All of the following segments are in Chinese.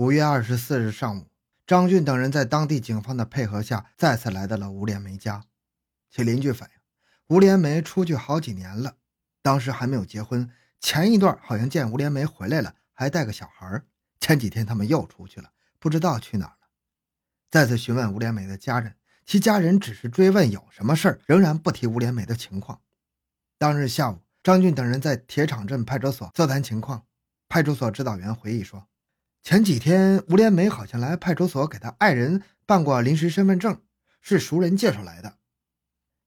五月二十四日上午，张俊等人在当地警方的配合下，再次来到了吴连梅家。其邻居反映，吴连梅出去好几年了，当时还没有结婚。前一段好像见吴连梅回来了，还带个小孩。前几天他们又出去了，不知道去哪儿了。再次询问吴连梅的家人，其家人只是追问有什么事儿，仍然不提吴连梅的情况。当日下午，张俊等人在铁厂镇派出所座谈情况。派出所指导员回忆说。前几天，吴连梅好像来派出所给他爱人办过临时身份证，是熟人介绍来的。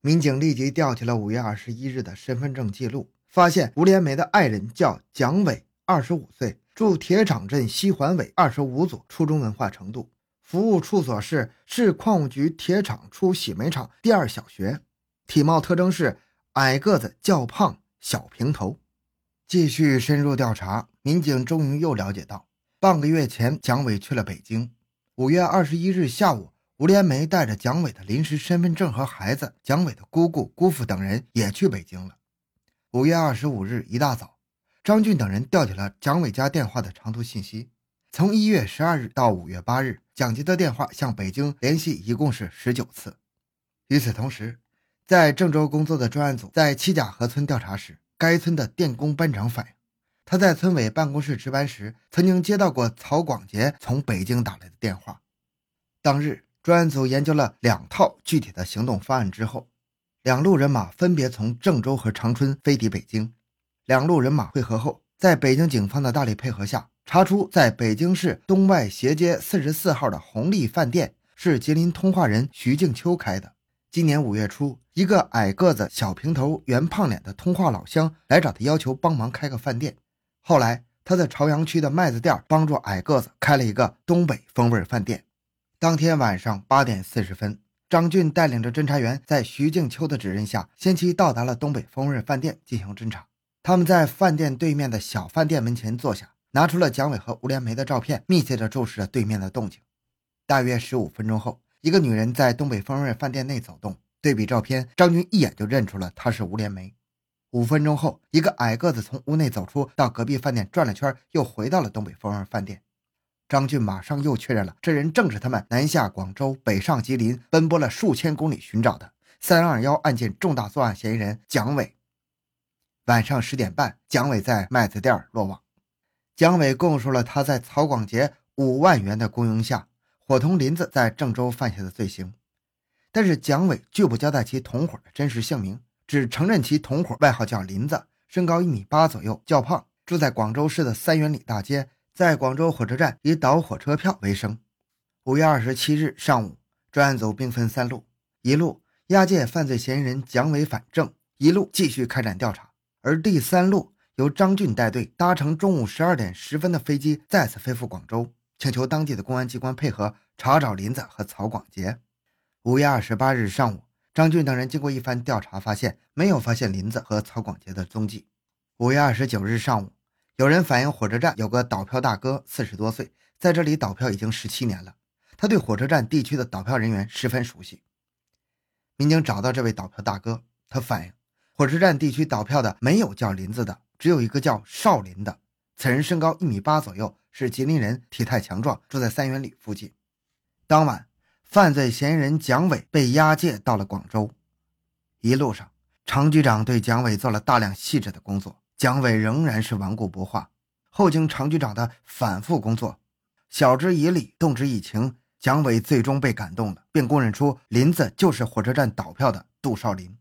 民警立即调取了五月二十一日的身份证记录，发现吴连梅的爱人叫蒋伟，二十五岁，住铁厂镇西环尾二十五组，初中文化程度，服务处所是市矿务局铁厂出洗煤厂第二小学，体貌特征是矮个子、较胖、小平头。继续深入调查，民警终于又了解到。半个月前，蒋伟去了北京。五月二十一日下午，吴连梅带着蒋伟的临时身份证和孩子，蒋伟的姑姑、姑父等人也去北京了。五月二十五日一大早，张俊等人调取了蒋伟家电话的长途信息。从一月十二日到五月八日，蒋杰的电话向北京联系一共是十九次。与此同时，在郑州工作的专案组在七甲河村调查时，该村的电工班长反映。他在村委办公室值班时，曾经接到过曹广杰从北京打来的电话。当日，专案组研究了两套具体的行动方案之后，两路人马分别从郑州和长春飞抵北京。两路人马会合后，在北京警方的大力配合下，查出在北京市东外斜街四十四号的红利饭店是吉林通化人徐静秋开的。今年五月初，一个矮个子、小平头、圆胖脸的通化老乡来找他，要求帮忙开个饭店。后来，他在朝阳区的麦子店帮助矮个子开了一个东北风味饭店。当天晚上八点四十分，张俊带领着侦查员在徐静秋的指认下，先期到达了东北风味饭店进行侦查。他们在饭店对面的小饭店门前坐下，拿出了蒋伟和吴连梅的照片，密切地注视着对面的动静。大约十五分钟后，一个女人在东北风味饭店内走动，对比照片，张俊一眼就认出了她是吴连梅。五分钟后，一个矮个子从屋内走出，到隔壁饭店转了圈，又回到了东北风味饭店。张俊马上又确认了，这人正是他们南下广州、北上吉林，奔波了数千公里寻找的“三二幺”案件重大作案嫌疑人蒋伟。晚上十点半，蒋伟在麦子店落网。蒋伟供述了他在曹广杰五万元的雇佣下，伙同林子在郑州犯下的罪行，但是蒋伟拒不交代其同伙的真实姓名。只承认其同伙外号叫林子，身高一米八左右，较胖，住在广州市的三元里大街，在广州火车站以倒火车票为生。五月二十七日上午，专案组兵分三路：一路押解犯罪嫌疑人蒋伟返正，一路继续开展调查；而第三路由张俊带队，搭乘中午十二点十分的飞机再次飞赴广州，请求当地的公安机关配合查找林子和曹广杰。五月二十八日上午。张俊等人经过一番调查，发现没有发现林子和曹广杰的踪迹。五月二十九日上午，有人反映火车站有个倒票大哥，四十多岁，在这里倒票已经十七年了。他对火车站地区的倒票人员十分熟悉。民警找到这位倒票大哥，他反映火车站地区倒票的没有叫林子的，只有一个叫少林的。此人身高一米八左右，是吉林人，体态强壮，住在三元里附近。当晚。犯罪嫌疑人蒋伟被押解到了广州，一路上，常局长对蒋伟做了大量细致的工作，蒋伟仍然是顽固不化。后经常局长的反复工作，晓之以理，动之以情，蒋伟最终被感动了，并供认出林子就是火车站倒票的杜少林。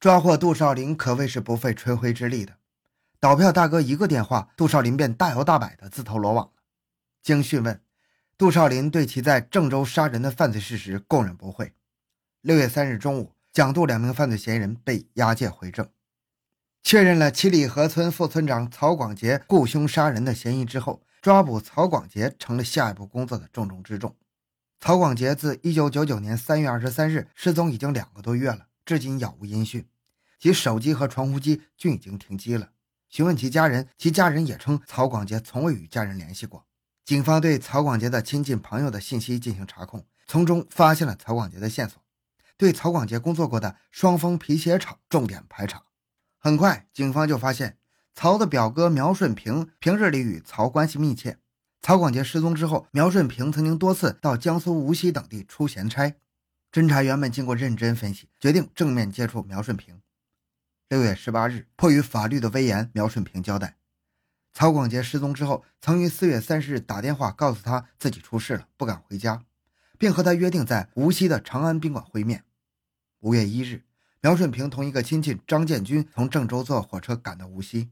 抓获杜少林可谓是不费吹灰之力的，倒票大哥一个电话，杜少林便大摇大摆的自投罗网了。经讯问。杜少林对其在郑州杀人的犯罪事实供认不讳。六月三日中午，蒋杜两名犯罪嫌疑人被押解回郑，确认了七里河村副村长曹广杰雇凶杀人的嫌疑之后，抓捕曹广杰成了下一步工作的重中之重。曹广杰自一九九九年三月二十三日失踪已经两个多月了，至今杳无音讯，其手机和传呼机均已经停机了。询问其家人，其家人也称曹广杰从未与家人联系过。警方对曹广杰的亲近朋友的信息进行查控，从中发现了曹广杰的线索，对曹广杰工作过的双峰皮鞋厂重点排查。很快，警方就发现曹的表哥苗顺平平日里与曹关系密切，曹广杰失踪之后，苗顺平曾经多次到江苏无锡等地出闲差。侦查员们经过认真分析，决定正面接触苗顺平。六月十八日，迫于法律的威严，苗顺平交代，曹广杰失踪之后，曾于四月三十日打电话告诉他自己出事了，不敢回家，并和他约定在无锡的长安宾馆会面。五月一日，苗顺平同一个亲戚张建军从郑州坐火车赶到无锡。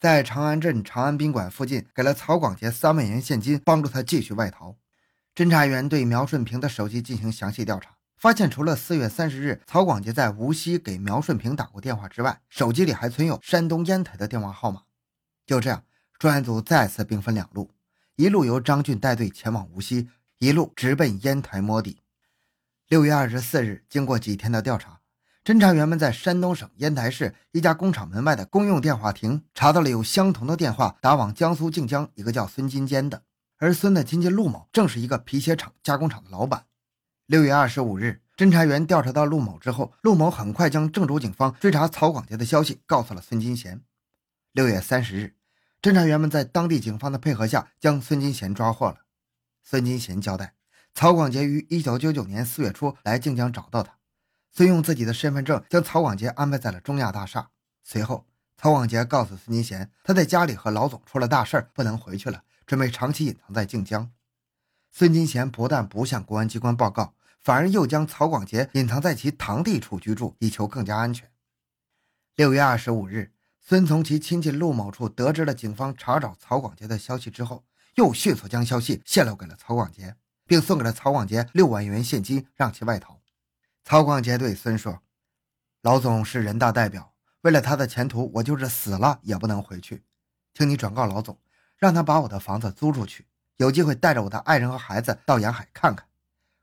在长安镇长安宾馆附近，给了曹广杰三万元现金，帮助他继续外逃。侦查员对苗顺平的手机进行详细调查，发现除了四月三十日曹广杰在无锡给苗顺平打过电话之外，手机里还存有山东烟台的电话号码。就这样，专案组再次兵分两路，一路由张俊带队前往无锡，一路直奔烟台摸底。六月二十四日，经过几天的调查。侦查员们在山东省烟台市一家工厂门外的公用电话亭查到了有相同的电话打往江苏靖江一个叫孙金坚的，而孙的亲戚陆某正是一个皮鞋厂加工厂的老板。六月二十五日，侦查员调查到陆某之后，陆某很快将郑州警方追查曹广杰的消息告诉了孙金贤。六月三十日，侦查员们在当地警方的配合下将孙金贤抓获了。孙金贤交代，曹广杰于一九九九年四月初来靖江找到他。孙用自己的身份证将曹广杰安排在了中亚大厦。随后，曹广杰告诉孙金贤，他在家里和老总出了大事不能回去了，准备长期隐藏在靖江。孙金贤不但不向公安机关报告，反而又将曹广杰隐藏在其堂弟处居住，以求更加安全。六月二十五日，孙从其亲戚陆某处得知了警方查找曹广杰的消息之后，又迅速将消息泄露给了曹广杰，并送给了曹广杰六万元现金，让其外逃。曹广杰对孙说：“老总是人大代表，为了他的前途，我就是死了也不能回去。请你转告老总，让他把我的房子租出去，有机会带着我的爱人和孩子到沿海看看。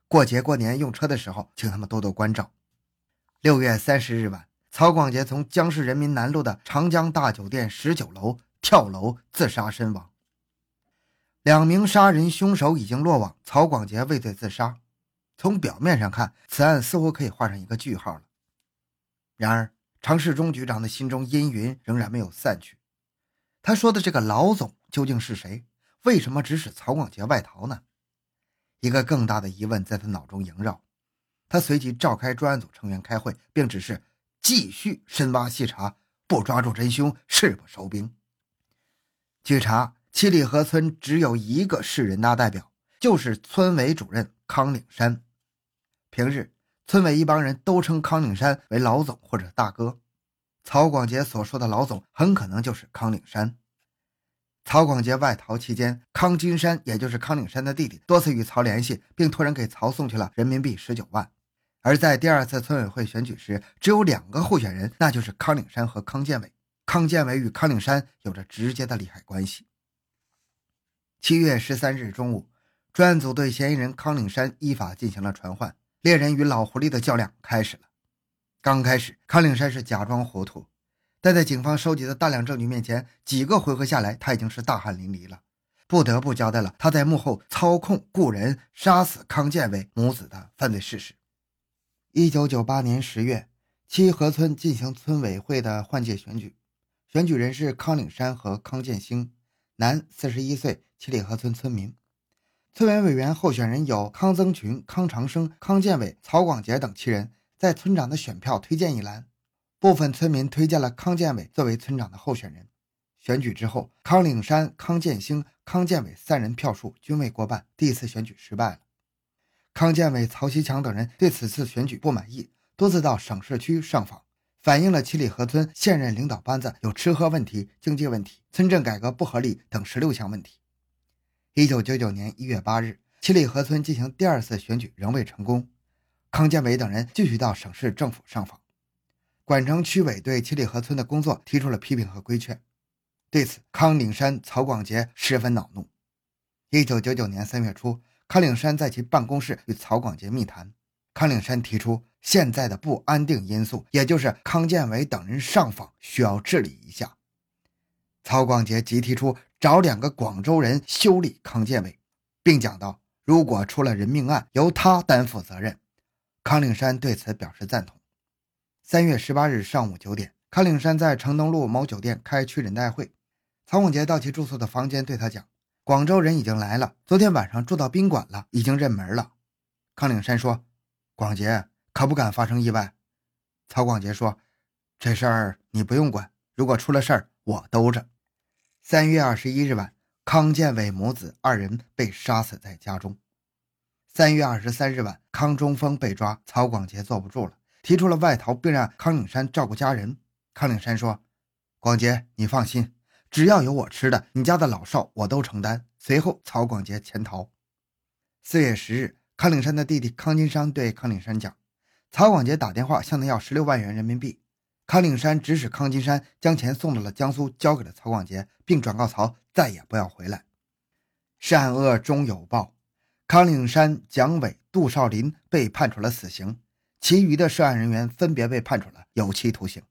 过节过年用车的时候，请他们多多关照。”六月三十日晚，曹广杰从江市人民南路的长江大酒店十九楼跳楼自杀身亡。两名杀人凶手已经落网，曹广杰畏罪自杀。从表面上看，此案似乎可以画上一个句号了。然而，常世忠局长的心中阴云仍然没有散去。他说的这个老总究竟是谁？为什么指使曹广杰外逃呢？一个更大的疑问在他脑中萦绕。他随即召开专案组成员开会，并指示继续深挖细查，不抓住真凶，誓不收兵。据查，七里河村只有一个市人大代表，就是村委主任康岭山。平日，村委一帮人都称康岭山为老总或者大哥。曹广杰所说的老总，很可能就是康岭山。曹广杰外逃期间，康金山，也就是康岭山的弟弟，多次与曹联系，并托人给曹送去了人民币十九万。而在第二次村委会选举时，只有两个候选人，那就是康岭山和康建伟。康建伟与康岭山有着直接的利害关系。七月十三日中午，专案组对嫌疑人康岭山依法进行了传唤。猎人与老狐狸的较量开始了。刚开始，康岭山是假装糊涂，但在警方收集的大量证据面前，几个回合下来，他已经是大汗淋漓了，不得不交代了他在幕后操控、雇人杀死康建伟母子的犯罪事实。一九九八年十月，七河村进行村委会的换届选举，选举人是康岭山和康建兴，男，四十一岁，七里河村村民。村委委员候选人有康增群、康长生、康建伟、曹广杰等七人，在村长的选票推荐一栏，部分村民推荐了康建伟作为村长的候选人。选举之后，康岭山、康建兴、康建伟三人票数均未过半，第一次选举失败了。康建伟、曹锡强等人对此次选举不满意，多次到省市区上访，反映了七里河村现任领导班子有吃喝问题、经济问题、村镇改革不合理等十六项问题。一九九九年一月八日，七里河村进行第二次选举仍未成功，康建伟等人继续到省市政府上访，管城区委对七里河村的工作提出了批评和规劝。对此，康岭山、曹广杰十分恼怒。一九九九年三月初，康岭山在其办公室与曹广杰密谈，康岭山提出现在的不安定因素，也就是康建伟等人上访需要治理一下。曹广杰即提出。找两个广州人修理康建伟，并讲到，如果出了人命案，由他担负责任。康岭山对此表示赞同。三月十八日上午九点，康岭山在城东路某酒店开区人代会，曹广杰到其住宿的房间对他讲：“广州人已经来了，昨天晚上住到宾馆了，已经认门了。康岭山说：“广杰可不敢发生意外。”曹广杰说：“这事儿你不用管，如果出了事儿，我兜着。”三月二十一日晚，康建伟母子二人被杀死在家中。三月二十三日晚，康中峰被抓，曹广杰坐不住了，提出了外逃，并让康岭山照顾家人。康岭山说：“广杰，你放心。”只要有我吃的，你家的老少我都承担。随后，曹广杰潜逃。四月十日，康岭山的弟弟康金山对康岭山讲：“曹广杰打电话向他要十六万元人民币。”康岭山指使康金山将钱送到了江苏，交给了曹广杰，并转告曹再也不要回来。善恶终有报，康岭山、蒋伟、杜少林被判处了死刑，其余的涉案人员分别被判处了有期徒刑。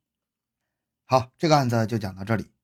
好，这个案子就讲到这里。